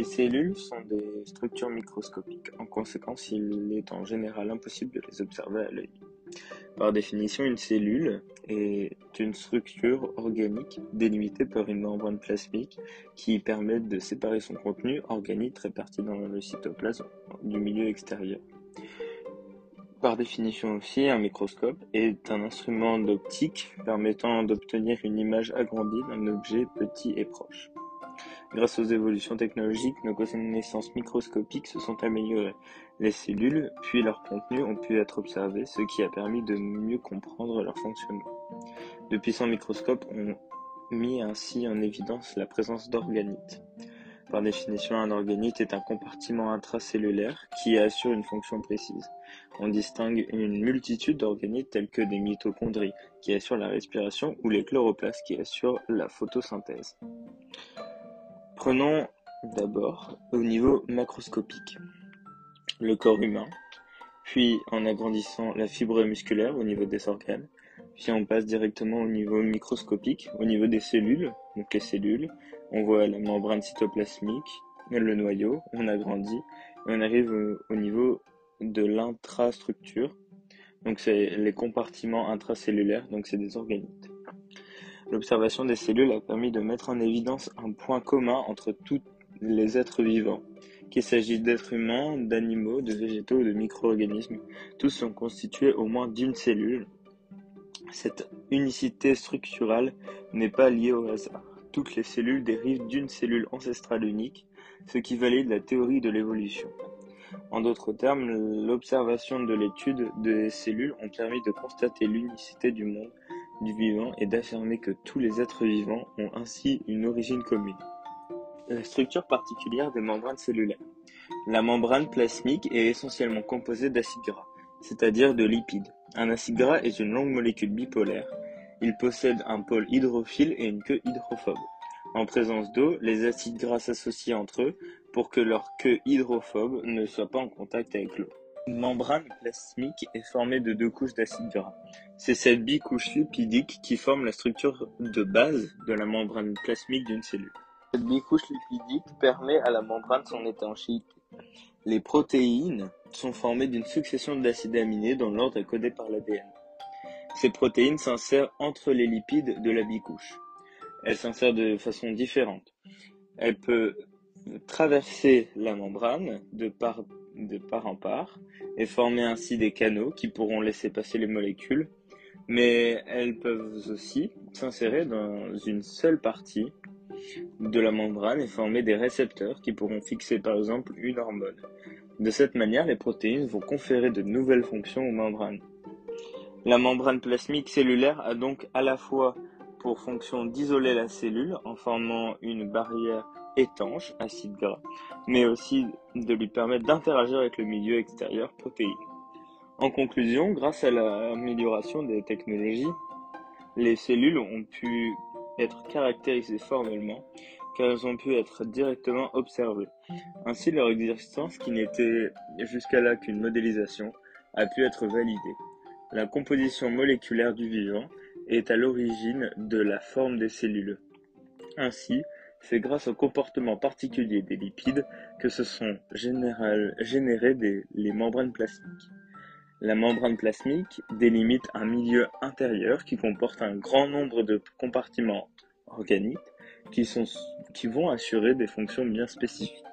Les cellules sont des structures microscopiques, en conséquence il est en général impossible de les observer à l'œil. Par définition, une cellule est une structure organique délimitée par une membrane plasmique qui permet de séparer son contenu organique réparti dans le cytoplasme du milieu extérieur. Par définition aussi, un microscope est un instrument d'optique permettant d'obtenir une image agrandie d'un objet petit et proche. Grâce aux évolutions technologiques, nos connaissances microscopiques se sont améliorées. Les cellules, puis leur contenu, ont pu être observés, ce qui a permis de mieux comprendre leur fonctionnement. De puissants microscopes ont mis ainsi en évidence la présence d'organites. Par définition, un organite est un compartiment intracellulaire qui assure une fonction précise. On distingue une multitude d'organites tels que des mitochondries qui assurent la respiration ou les chloroplastes qui assurent la photosynthèse. Prenons d'abord au niveau macroscopique le corps humain, puis en agrandissant la fibre musculaire au niveau des organes, puis on passe directement au niveau microscopique, au niveau des cellules, donc les cellules, on voit la membrane cytoplasmique, le noyau, on agrandit, et on arrive au niveau de l'intrastructure, donc c'est les compartiments intracellulaires, donc c'est des organites. L'observation des cellules a permis de mettre en évidence un point commun entre tous les êtres vivants, qu'il s'agisse d'êtres humains, d'animaux, de végétaux ou de micro-organismes. Tous sont constitués au moins d'une cellule. Cette unicité structurale n'est pas liée au hasard. Toutes les cellules dérivent d'une cellule ancestrale unique, ce qui valide la théorie de l'évolution. En d'autres termes, l'observation de l'étude des cellules ont permis de constater l'unicité du monde du vivant et d'affirmer que tous les êtres vivants ont ainsi une origine commune. La structure particulière des membranes cellulaires. La membrane plasmique est essentiellement composée d'acides gras, c'est-à-dire de lipides. Un acide gras est une longue molécule bipolaire. Il possède un pôle hydrophile et une queue hydrophobe. En présence d'eau, les acides gras s'associent entre eux pour que leur queue hydrophobe ne soit pas en contact avec l'eau. Une membrane plasmique est formée de deux couches d'acide gras. C'est cette bicouche lipidique qui forme la structure de base de la membrane plasmique d'une cellule. Cette bicouche lipidique permet à la membrane son étanchéité. Les protéines sont formées d'une succession d'acides aminés dont l'ordre est codé par l'ADN. Ces protéines s'insèrent entre les lipides de la bicouche. Elles s'insèrent de façon différente. Elle peut traverser la membrane de part de part en part et former ainsi des canaux qui pourront laisser passer les molécules, mais elles peuvent aussi s'insérer dans une seule partie de la membrane et former des récepteurs qui pourront fixer par exemple une hormone. De cette manière, les protéines vont conférer de nouvelles fonctions aux membranes. La membrane plasmique cellulaire a donc à la fois pour fonction d'isoler la cellule en formant une barrière étanche, acide gras, mais aussi de lui permettre d'interagir avec le milieu extérieur protéiné. En conclusion, grâce à l'amélioration des technologies, les cellules ont pu être caractérisées formellement car elles ont pu être directement observées. Ainsi, leur existence, qui n'était jusqu'à là qu'une modélisation, a pu être validée. La composition moléculaire du vivant est à l'origine de la forme des cellules. Ainsi, c'est grâce au comportement particulier des lipides que se sont générées les membranes plasmiques. La membrane plasmique délimite un milieu intérieur qui comporte un grand nombre de compartiments organiques qui, qui vont assurer des fonctions bien spécifiques.